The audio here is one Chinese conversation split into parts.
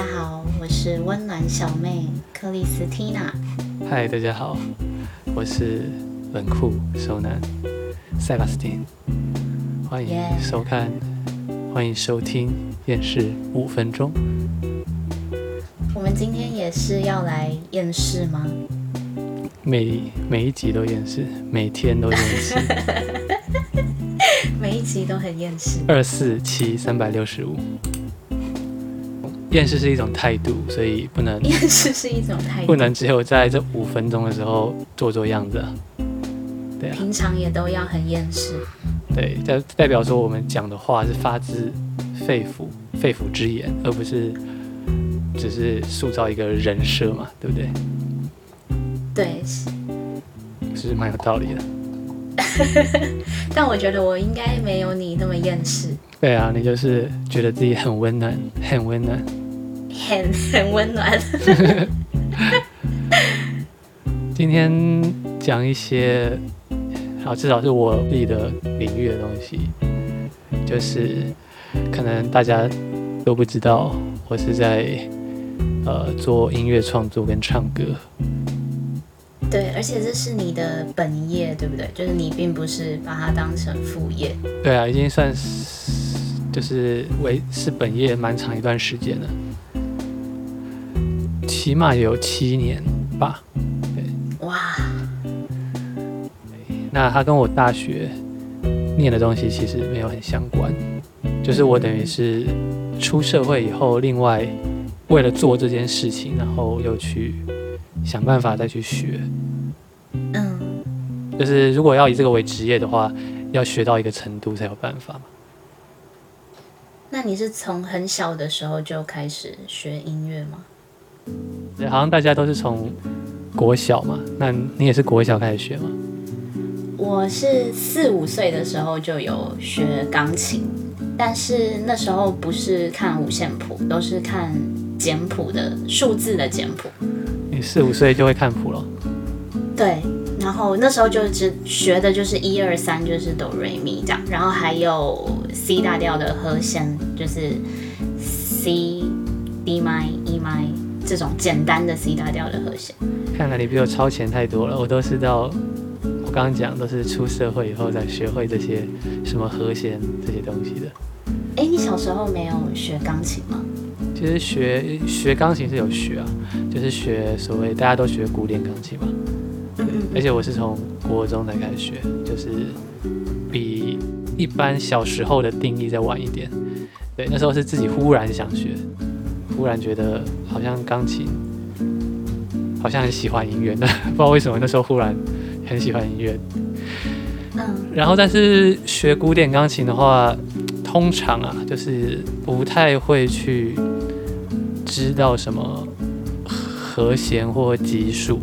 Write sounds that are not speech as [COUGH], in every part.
家好，我是温暖小妹克里斯蒂娜。嗨，大家好，我是冷酷熟男塞巴斯汀。欢迎收看，欢迎收听《厌世五分钟》。我们今天也是要来厌世吗？每每一集都厌世，每天都厌世，[LAUGHS] 每一集都很厌世。二四七三百六十五。厌世是一种态度，所以不能。厌世是一种态度，不能只有在这五分钟的时候做做样子。对啊。平常也都要很厌世。对，代代表说我们讲的话是发自肺腑、肺腑之言，而不是只是塑造一个人设嘛，对不对？对。是蛮有道理的。[LAUGHS] 但我觉得我应该没有你那么厌世。对啊，你就是觉得自己很温暖，很温暖。很很温暖。[LAUGHS] 今天讲一些，好，至少是我自己的领域的东西，就是可能大家都不知道，我是在呃做音乐创作跟唱歌。对，而且这是你的本业，对不对？就是你并不是把它当成副业。对啊，已经算是就是为是本业蛮长一段时间了。起码有七年吧，对，哇，那他跟我大学念的东西其实没有很相关，就是我等于是出社会以后，另外为了做这件事情，然后又去想办法再去学，嗯，就是如果要以这个为职业的话，要学到一个程度才有办法嘛。那你是从很小的时候就开始学音乐吗？对，好像大家都是从国小嘛，那你也是国小开始学吗？我是四五岁的时候就有学钢琴，但是那时候不是看五线谱，都是看简谱的数字的简谱。你四五岁就会看谱了？对，然后那时候就只学的就是一二三，就是哆瑞咪这样，然后还有 C 大调的和弦，就是 C D m i、E 麦。这种简单的 C 大调的和弦，看来你比我超前太多了。我都是到我刚刚讲，都是出社会以后才学会这些什么和弦这些东西的。哎，你小时候没有学钢琴吗？其实学学钢琴是有学啊，就是学所谓大家都学古典钢琴嘛。嗯嗯。而且我是从国中才开始学，就是比一般小时候的定义再晚一点。对，那时候是自己忽然想学。忽然觉得好像钢琴，好像很喜欢音乐的，[LAUGHS] 不知道为什么那时候忽然很喜欢音乐。嗯。然后，但是学古典钢琴的话，通常啊，就是不太会去知道什么和弦或级数，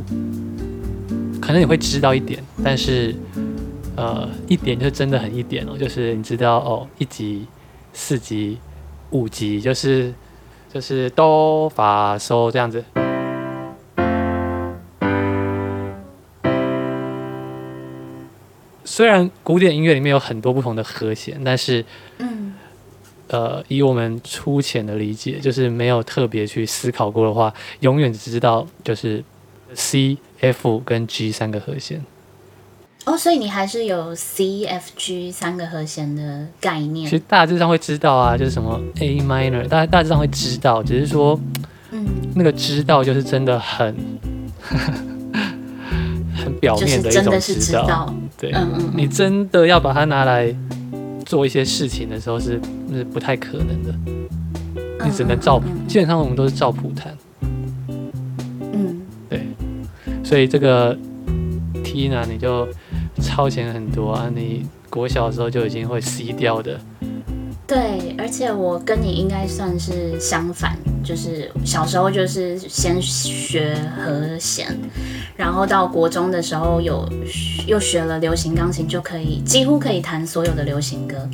可能你会知道一点，但是呃，一点就真的很一点哦，就是你知道哦，一级、四级、五级，就是。就是哆、发、嗦这样子。虽然古典音乐里面有很多不同的和弦，但是，嗯，呃，以我们粗浅的理解，就是没有特别去思考过的话，永远只知道就是 C、F 跟 G 三个和弦。哦，所以你还是有 C、F、G 三个和弦的概念。其实大致上会知道啊，就是什么 A minor，大大致上会知道，只是说，嗯，那个知道就是真的很 [LAUGHS] 很表面的一种知道。对，嗯嗯，你真的要把它拿来做一些事情的时候，是是不太可能的。你只能照，基本上我们都是照谱弹。嗯，对，所以这个 T 呢，你就。超前很多啊！你国小的时候就已经会 C 调的。对，而且我跟你应该算是相反，就是小时候就是先学和弦，然后到国中的时候有又学了流行钢琴，就可以几乎可以弹所有的流行歌，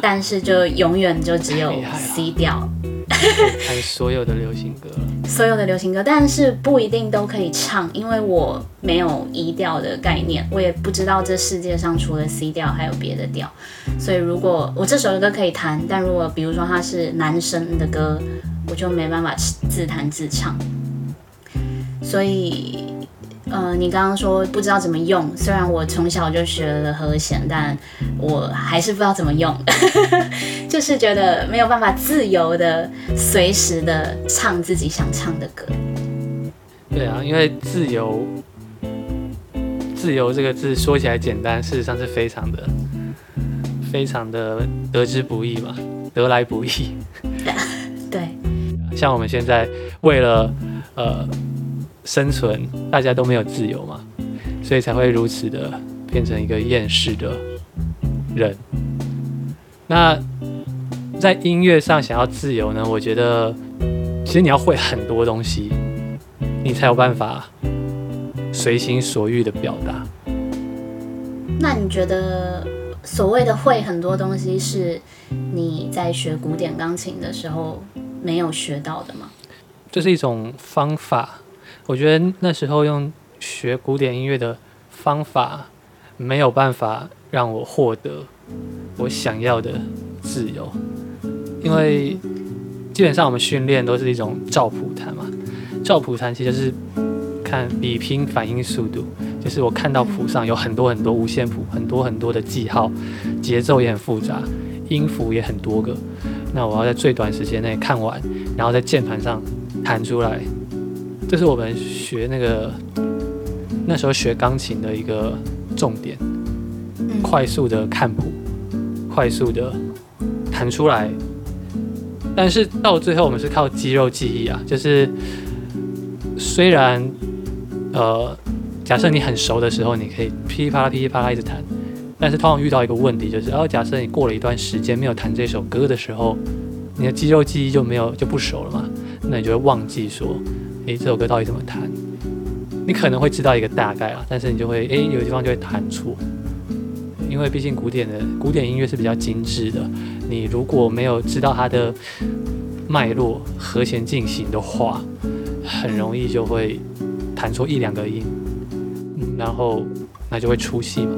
但是就永远就只有 C 调。弹所有的流行歌，所有的流行歌，但是不一定都可以唱，因为我没有移调的概念，我也不知道这世界上除了 C 调还有别的调，所以如果我这首歌可以弹，但如果比如说它是男生的歌，我就没办法自弹自唱。所以，呃，你刚刚说不知道怎么用，虽然我从小就学了和弦，但我还是不知道怎么用，[LAUGHS] 就是觉得没有办法自由的、随时的唱自己想唱的歌。对啊，因为自由，自由这个字说起来简单，事实上是非常的、非常的得之不易嘛，得来不易。[LAUGHS] 对，像我们现在为了呃。生存，大家都没有自由嘛，所以才会如此的变成一个厌世的人。那在音乐上想要自由呢？我觉得其实你要会很多东西，你才有办法随心所欲的表达。那你觉得所谓的会很多东西，是你在学古典钢琴的时候没有学到的吗？这是一种方法。我觉得那时候用学古典音乐的方法没有办法让我获得我想要的自由，因为基本上我们训练都是一种照谱弹嘛，照谱弹其实是看比拼反应速度，就是我看到谱上有很多很多五线谱，很多很多的记号，节奏也很复杂，音符也很多个，那我要在最短时间内看完，然后在键盘上弹出来。这是我们学那个那时候学钢琴的一个重点，快速的看谱，快速的弹出来。但是到最后，我们是靠肌肉记忆啊。就是虽然呃，假设你很熟的时候，你可以噼里啪啦噼里啪啦一直弹，但是通常遇到一个问题，就是哦，假设你过了一段时间没有弹这首歌的时候，你的肌肉记忆就没有就不熟了嘛，那你就会忘记说。诶，这首歌到底怎么弹？你可能会知道一个大概啊，但是你就会诶，有地方就会弹错，因为毕竟古典的古典音乐是比较精致的，你如果没有知道它的脉络、和弦进行的话，很容易就会弹错一两个音，然后那就会出戏嘛。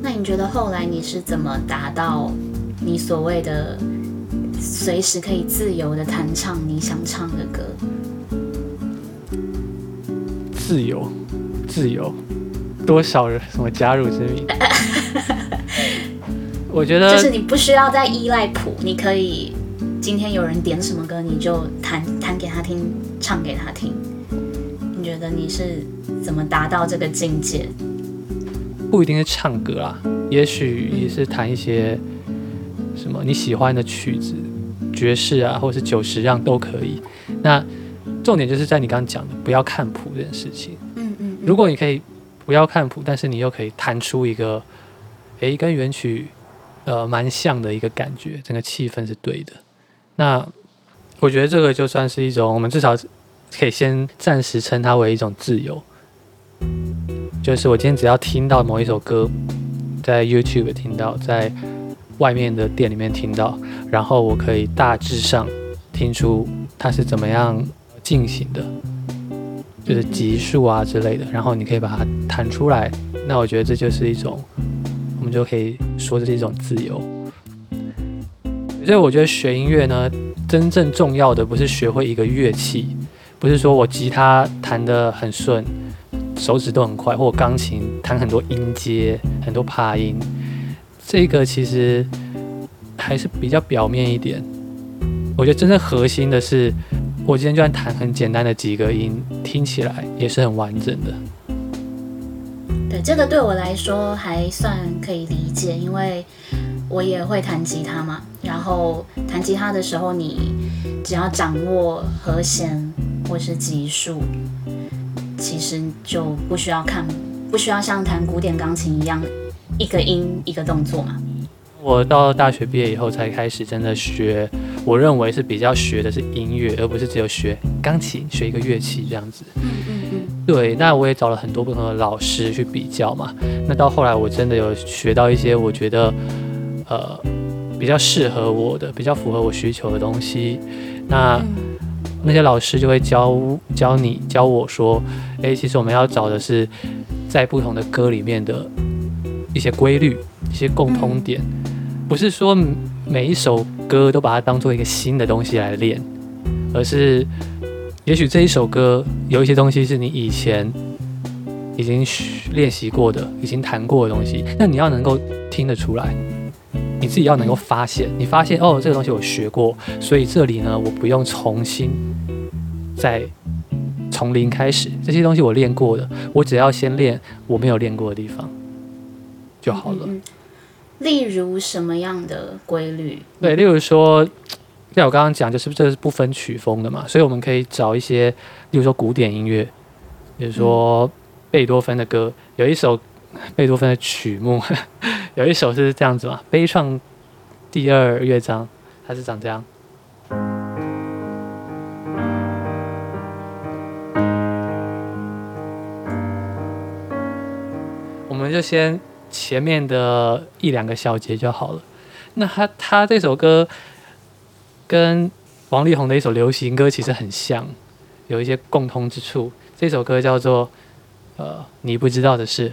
那你觉得后来你是怎么达到你所谓的？随时可以自由的弹唱你想唱的歌。自由，自由，多少人什么加入之名？[LAUGHS] 我觉得就是你不需要再依赖谱，你可以今天有人点什么歌，你就弹弹给他听，唱给他听。你觉得你是怎么达到这个境界？不一定是唱歌啊，也许也是弹一些什么你喜欢的曲子。爵士啊，或者是九十让都可以。那重点就是在你刚刚讲的，不要看谱这件事情。嗯嗯。如果你可以不要看谱，但是你又可以弹出一个，诶，跟原曲呃蛮像的一个感觉，整个气氛是对的。那我觉得这个就算是一种，我们至少可以先暂时称它为一种自由。就是我今天只要听到某一首歌，在 YouTube 听到，在外面的店里面听到，然后我可以大致上听出它是怎么样进行的，就是级数啊之类的，然后你可以把它弹出来。那我觉得这就是一种，我们就可以说这是一种自由。所以我觉得学音乐呢，真正重要的不是学会一个乐器，不是说我吉他弹得很顺，手指都很快，或钢琴弹很多音阶、很多爬音。这个其实还是比较表面一点，我觉得真正核心的是，我今天就算弹很简单的几个音，听起来也是很完整的。对，这个对我来说还算可以理解，因为我也会弹吉他嘛。然后弹吉他的时候，你只要掌握和弦或是级数，其实就不需要看，不需要像弹古典钢琴一样。一个音一个动作嘛。我到大学毕业以后才开始真的学，我认为是比较学的是音乐，而不是只有学钢琴，学一个乐器这样子。嗯嗯嗯。对，那我也找了很多不同的老师去比较嘛。那到后来我真的有学到一些我觉得呃比较适合我的、比较符合我需求的东西。那那些老师就会教教你教我说，诶，其实我们要找的是在不同的歌里面的。一些规律，一些共通点，不是说每一首歌都把它当做一个新的东西来练，而是也许这一首歌有一些东西是你以前已经练习过的、已经弹过的东西，那你要能够听得出来，你自己要能够发现，你发现哦，这个东西我学过，所以这里呢，我不用重新再从零开始，这些东西我练过的，我只要先练我没有练过的地方。就好了。例如什么样的规律？对，例如说，像我刚刚讲，就是这是不分曲风的嘛，所以我们可以找一些，例如说古典音乐，比如说贝多芬的歌，有一首贝多芬的曲目，[LAUGHS] 有一首是这样子嘛，悲怆第二乐章，它是长这样。我们就先。前面的一两个小节就好了。那他他这首歌跟王力宏的一首流行歌其实很像，有一些共通之处。这首歌叫做《呃你不知道的事》。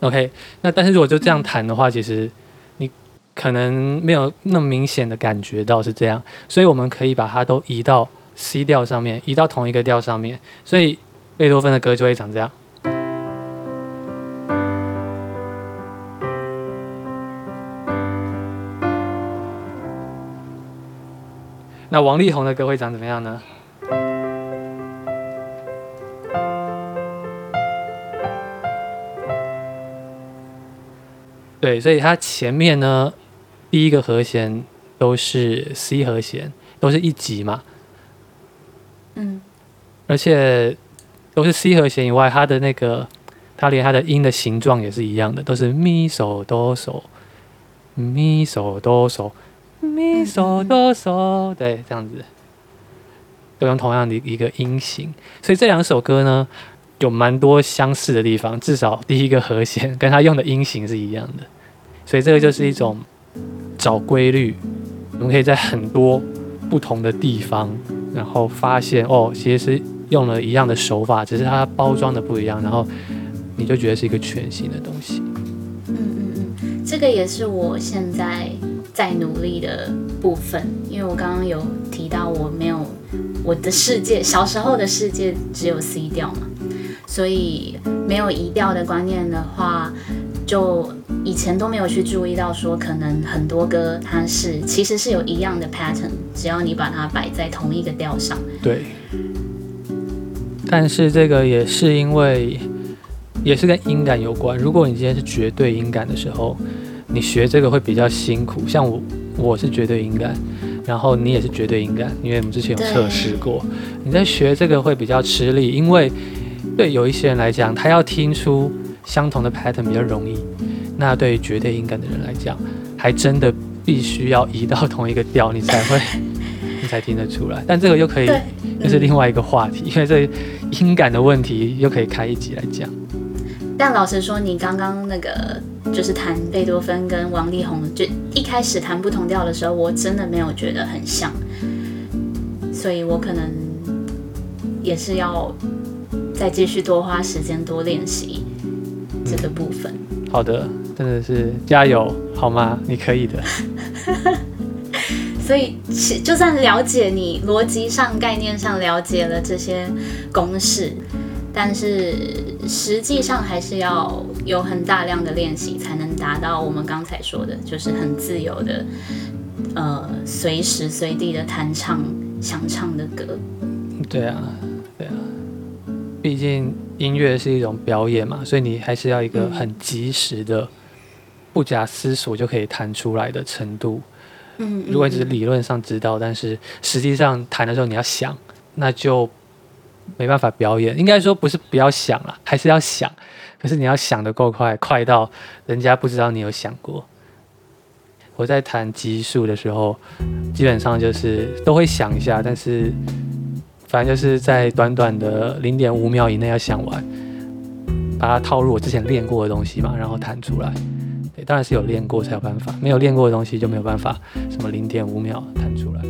OK，那但是如果就这样弹的话，其实你可能没有那么明显的感觉到是这样，所以我们可以把它都移到。C 调上面移到同一个调上面，所以贝多芬的歌就会长这样。那王力宏的歌会长怎么样呢？对，所以它前面呢，第一个和弦都是 C 和弦，都是一级嘛。而且都是 C 和弦以外，它的那个，它连它的音的形状也是一样的，都是咪嗦哆嗦，咪嗦哆嗦，咪嗦哆嗦，对，这样子，都用同样的一个音型。所以这两首歌呢，有蛮多相似的地方，至少第一个和弦跟它用的音型是一样的。所以这个就是一种找规律，我们可以在很多不同的地方。然后发现哦，其实是用了一样的手法，只是它包装的不一样，然后你就觉得是一个全新的东西。嗯嗯嗯，这个也是我现在在努力的部分，因为我刚刚有提到我没有我的世界，小时候的世界只有 C 调嘛，所以没有移调的观念的话，就。以前都没有去注意到，说可能很多歌它是其实是有一样的 pattern，只要你把它摆在同一个调上。对。但是这个也是因为，也是跟音感有关。如果你今天是绝对音感的时候，你学这个会比较辛苦。像我，我是绝对音感，然后你也是绝对音感，因为我们之前有测试过。你在学这个会比较吃力，因为对有一些人来讲，他要听出相同的 pattern 比较容易。那对于绝对音感的人来讲，还真的必须要移到同一个调，你才会，你才听得出来。但这个又可以，又是另外一个话题，因为这音感的问题又可以开一集来讲。但老实说，你刚刚那个就是弹贝多芬跟王力宏，就一开始弹不同调的时候，我真的没有觉得很像，所以我可能也是要再继续多花时间多练习这个部分。好的。真的是加油，好吗？你可以的。[LAUGHS] 所以，就算了解你逻辑上、概念上了解了这些公式，但是实际上还是要有很大量的练习，才能达到我们刚才说的，就是很自由的，呃，随时随地的弹唱想唱的歌。对啊，对啊，毕竟音乐是一种表演嘛，所以你还是要一个很及时的。不假思索就可以弹出来的程度，嗯，如果只是理论上知道，但是实际上弹的时候你要想，那就没办法表演。应该说不是不要想了，还是要想，可是你要想的够快，快到人家不知道你有想过。我在弹级数的时候，基本上就是都会想一下，但是反正就是在短短的零点五秒以内要想完，把它套入我之前练过的东西嘛，然后弹出来。当然是有练过才有办法，没有练过的东西就没有办法，什么零点五秒弹出来。